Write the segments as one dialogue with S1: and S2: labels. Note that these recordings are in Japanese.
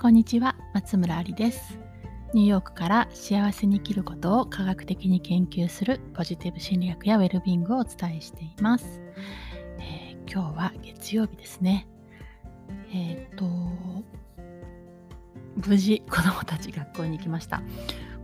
S1: こんにちは松村ありです。ニューヨークから幸せに生きることを科学的に研究するポジティブ心理学やウェルビングをお伝えしています、えー、今日は月曜日ですね。えっ、と無事子供たち学校に行きました。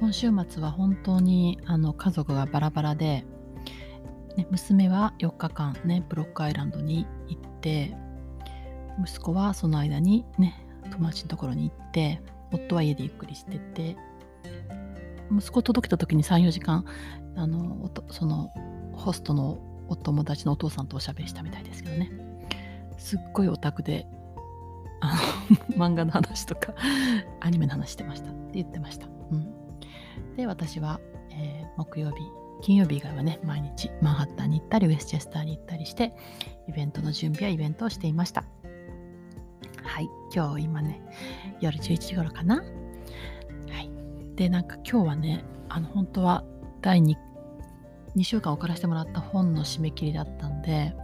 S1: 今週末は本当にあの家族がバラバラで、ね、娘は4日間ねブロックアイランドに行って息子はその間にね友達のところに行って夫は家でゆっくりしてて息子届けた時に34時間あのそのホストのお友達のお父さんとおしゃべりしたみたいですけどね。すっごいオタクであの 漫画の話とかアニメの話してました。って言ってました、うん、で私は、えー、木曜日金曜日以外はね毎日マンハッタンに行ったりウェスチェスターに行ったりしてイベントの準備やイベントをしていました。はい、今日今ね、夜11時頃かな。はい。で、なんか今日はね、あの、本当は第 2, 2週間送らせてもらった本の締め切りだったんで、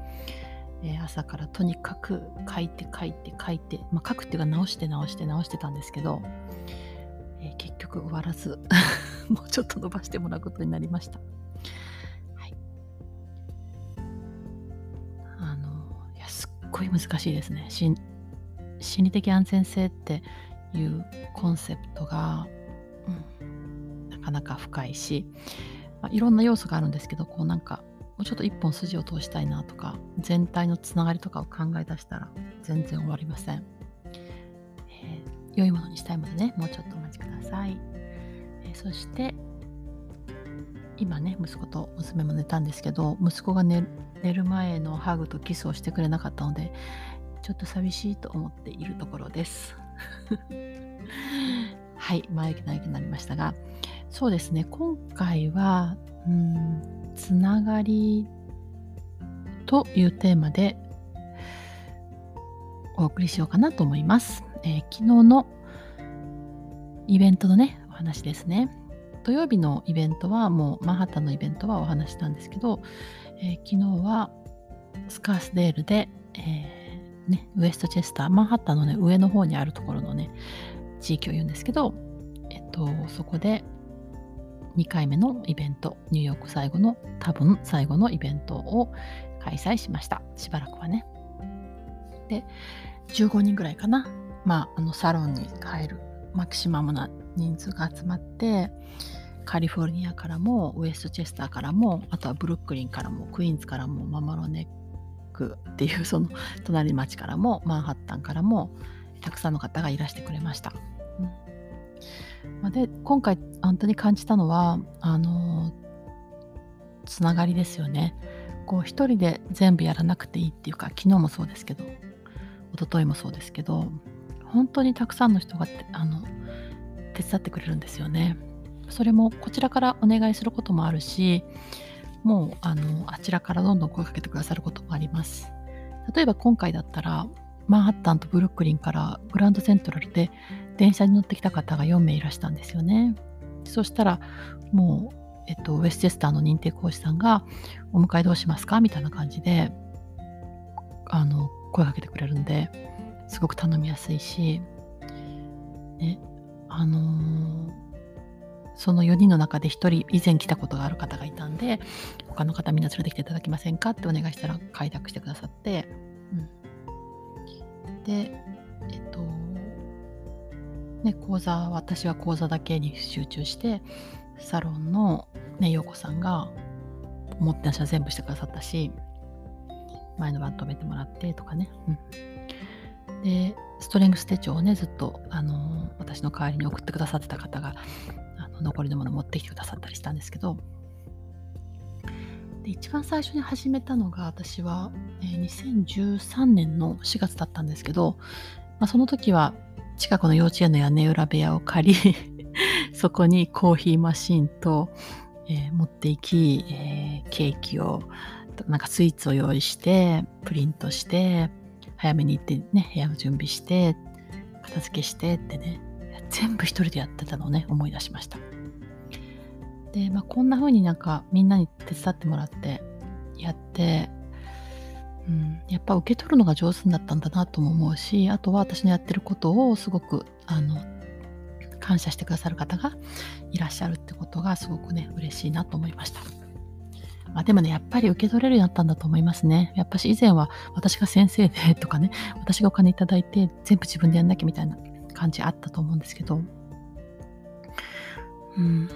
S1: えー、朝からとにかく書いて書いて書いて、まあ、書くっていうか直して直して直してたんですけど、えー、結局終わらず もうちょっと伸ばしてもらうことになりました。すっごい難しいですね。心理的安全性っていうコンセプトが、うん、なかなか深いし、まあ、いろんな要素があるんですけどこうなんかもうちょっと一本筋を通したいなとか全体のつながりとかを考え出したら全然終わりません、えー、良いものにしたいのでねもうちょっとお待ちください、えー、そして今ね息子と娘も寝たんですけど息子が寝る前のハグとキスをしてくれなかったのでちょっと寂しいと思っているところです。はい、前置き長くなりましたが、そうですね、今回は、うん、つながりというテーマでお送りしようかなと思います。えー、昨日のイベントのね、お話ですね。土曜日のイベントはもうマンハッタンのイベントはお話したんですけど、えー、昨日はスカースデールで、えーね、ウエストチェスター、マンハッタンのね、上の方にあるところのね、地域を言うんですけど、えっと、そこで2回目のイベント、ニューヨーク最後の、多分最後のイベントを開催しました。しばらくはね。で、15人ぐらいかな。まあ、あの、サロンに帰るマキシマムな人数が集まって、カリフォルニアからも、ウエストチェスターからも、あとはブルックリンからも、クイーンズからも、ママロネクっていうその隣町からも マンハッタンからもたくさんの方がいらしてくれました。うん、で今回本当に感じたのはあのつながりですよね。こう一人で全部やらなくていいっていうか昨日もそうですけど一昨日もそうですけど本当にたくさんの人があの手伝ってくれるんですよね。それもこちらからお願いすることもあるしもうあのあちらからどんどん声かけてくださることもあります。例えば今回だったらマンハッタンとブルックリンからグランドセントラルで電車に乗ってきた方が4名いらしたんですよね。そしたらもう、えっと、ウェスチェスターの認定講師さんが「お迎えどうしますか?」みたいな感じであの声かけてくれるんですごく頼みやすいし、ね、あのーその4人の中で1人以前来たことがある方がいたんで他の方みんな連れてきていただけませんかってお願いしたら開拓してくださって、うん、でえっとね講座私は講座だけに集中してサロンのね陽子さんが持ってらっしゃ全部してくださったし前の晩止めてもらってとかね、うん、でストレングス手帳をねずっとあの私の代わりに送ってくださってた方が残りのもの持ってきてくださったりしたんですけど。で一番最初に始めたのが私は、え、2013年の4月だったんですけど、まあ、その時は近くの幼稚園の屋根裏部屋を借り そこにコーヒーマシンと、えー、持っていき、えー、ケーキをなんかスイーツを用意してプリントして早めに行ってね部屋を準備して片付けしてってね。全部一人でやってたのをね思い出しましたで、まあ、こんな風になんかみんなに手伝ってもらってやって、うん、やっぱ受け取るのが上手になったんだなとも思うしあとは私のやってることをすごくあの感謝してくださる方がいらっしゃるってことがすごくね嬉しいなと思いました。まあ、でもね、やっぱり受け取れるようになったんだと思いますね。やっぱし以前は私が先生でとかね、私がお金いただいて全部自分でやんなきゃみたいな感じあったと思うんですけど、うん、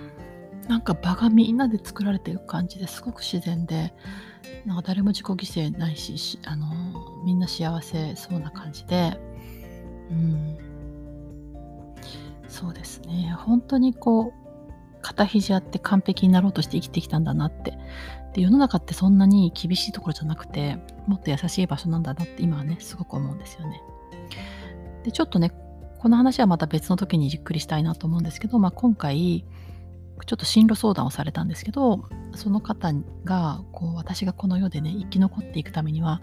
S1: なんか場がみんなで作られていく感じですごく自然で、なんか誰も自己犠牲ないし、あのみんな幸せそうな感じで、うん、そうですね、本当にこう、肩肘あって完璧になろうとして生きてきたんだなって。で世の中ってそんなに厳しいところじゃなくてもっと優しい場所なんだなって今はねすごく思うんですよね。でちょっとねこの話はまた別の時にじっくりしたいなと思うんですけど、まあ、今回ちょっと進路相談をされたんですけどその方がこう私がこの世でね生き残っていくためには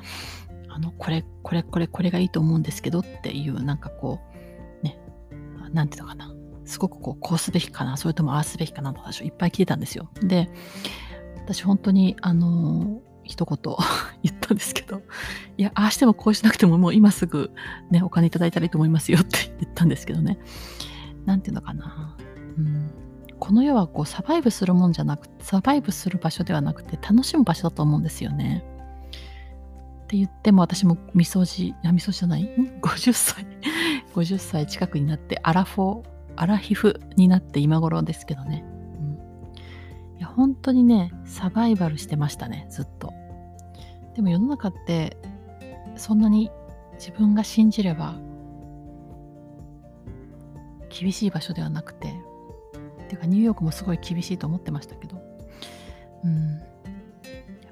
S1: あのこれこれこれこれがいいと思うんですけどっていうなんかこうねなんていうのかなすごくこうこうすべきかなそれともああすべきかなの話をいっぱい聞いてたんですよ。で私本当にあの一言 言ったんですけどいやああしてもこうしなくてももう今すぐねお金いただいたらいいと思いますよって 言ったんですけどね。何て言うのかな、うん、この世はこうサバイブするもんじゃなくてサバイブする場所ではなくて楽しむ場所だと思うんですよね。って言っても私もみそじやみそじゃない？50歳50歳近くになってアラフォーアラヒフになって今頃ですけどね。本当にねサバイバルしてましたねずっと。でも世の中ってそんなに自分が信じれば厳しい場所ではなくてていうかニューヨークもすごい厳しいと思ってましたけど。うん。やっ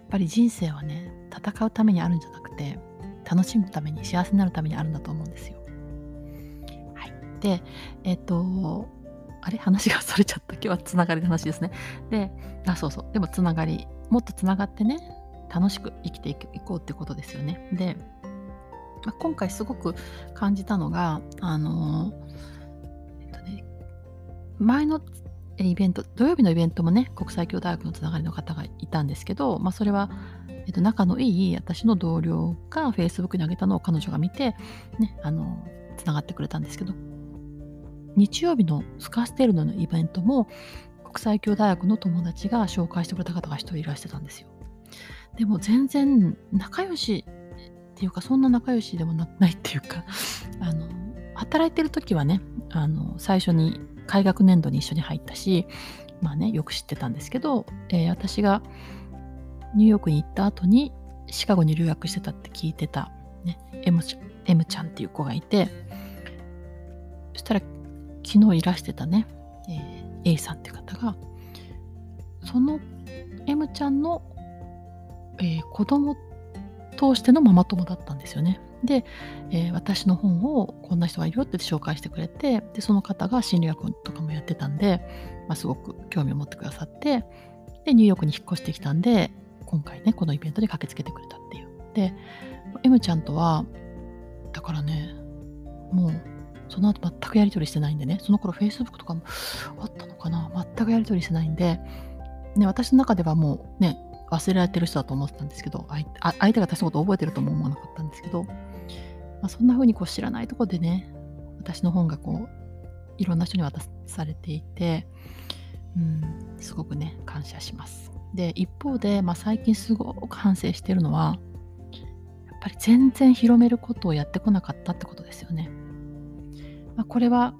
S1: ぱり人生はね戦うためにあるんじゃなくて楽しむために幸せになるためにあるんだと思うんですよ。はい、でえっ、とあれ？話がそれちゃった。今日はつながりの話ですね。で、あ、そうそう。でもつながり、もっとつながってね、楽しく生きていこうってことですよね。で、まあ、今回すごく感じたのが、あのえっとね、前のイベント、土曜日のイベントもね、国際教大学のつながりの方がいたんですけど、まあ、それは、えっと、仲のいい私の同僚が Facebook に上げたのを彼女が見て、ね、あの、つながってくれたんですけど、日曜日のスカステルノのイベントも国際教大学の友達が紹介してくれた方が一人いらしてたんですよ。でも全然仲良しっていうかそんな仲良しでもないっていうか あの働いてる時はねあの最初に開学年度に一緒に入ったしまあねよく知ってたんですけど、えー、私がニューヨークに行った後にシカゴに留学してたって聞いてた、ね、M, M ちゃんっていう子がいてそしたら昨日いらしてたね、えー、A さんって方がその M ちゃんの、えー、子供通してのママ友だったんですよね。で、えー、私の本をこんな人がいるよって紹介してくれてでその方が心理学とかもやってたんで、まあ、すごく興味を持ってくださってでニューヨークに引っ越してきたんで今回ねこのイベントに駆けつけてくれたっていう。で M ちゃんとはだからねもうその後全くやり取りしてないんでね、その頃 Facebook とかもあったのかな全くやり取りしてないんで、ね、私の中ではもうね、忘れられてる人だと思ってたんですけど、相手が私のこと覚えてるとも思わなかったんですけど、まあ、そんな風にこう知らないとこでね、私の本がこう、いろんな人に渡されていて、うん、すごくね、感謝します。で、一方で、まあ、最近すごく反省してるのは、やっぱり全然広めることをやってこなかったってことですよね。まあ、これは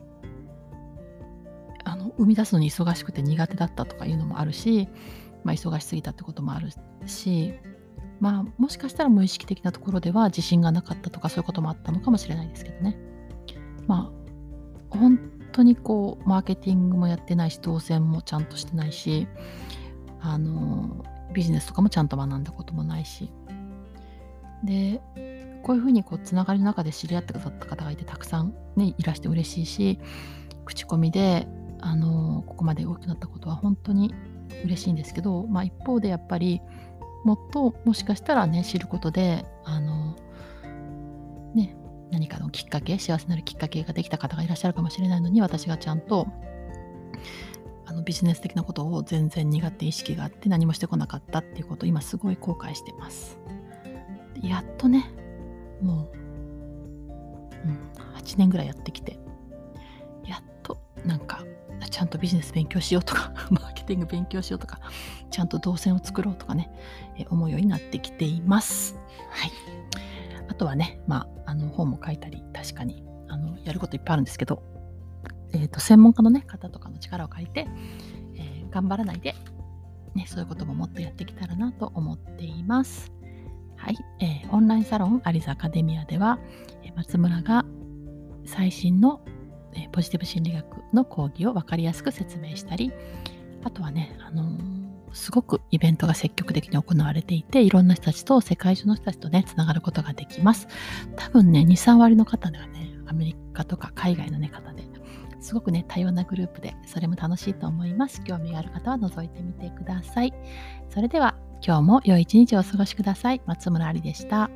S1: あの生み出すのに忙しくて苦手だったとかいうのもあるし、まあ、忙しすぎたってこともあるし、まあ、もしかしたら無意識的なところでは自信がなかったとかそういうこともあったのかもしれないですけどね。まあ本当にこうマーケティングもやってないし当選もちゃんとしてないしあのビジネスとかもちゃんと学んだこともないしでこういうふうにこうつながりの中で知り合ってくださった方がいてたくさん、ね、いらして嬉しいし口コミで、あのここまで大きくなったことは本当に嬉しいんですけど、まあ、一方でやっぱりもっともしかしたらね知ることであのね何かのきっかけ幸せになるきっかけができた方がいらっしゃるかもしれないのに私がちゃんとあのビジネス的なことを全然苦手意識があって何もしてこなかったっていうことを今すごい後悔してます。やっとねもう、うん、8年ぐらいやってきて、やっとなんか、ちゃんとビジネス勉強しようとか、マーケティング勉強しようとか、ちゃんと動線を作ろうとかね、え思うようになってきています。はい。あとはね、まあ、あの本も書いたり、確かにあのやることいっぱいあるんですけど、えーと、専門家の、ね、方とかの力を借りて、えー、頑張らないで、ね、そういうことももっとやってきたらなと思っています。はい、えー、オンラインサロンアリザアカデミアでは、え、松村が最新の、えー、ポジティブ心理学の講義を分かりやすく説明したり、あとはね、あのすごくイベントが積極的に行われていて、いろんな人たちと世界中の人たちとね、つながることができます。多分ね、2、3割の方ではね、アメリカとか海外の、ね、方ですごくね、多様なグループで、それも楽しいと思います。興味がある方は覗いてみてください。それでは、今日も良い一日をお過ごしください。松村ありでした。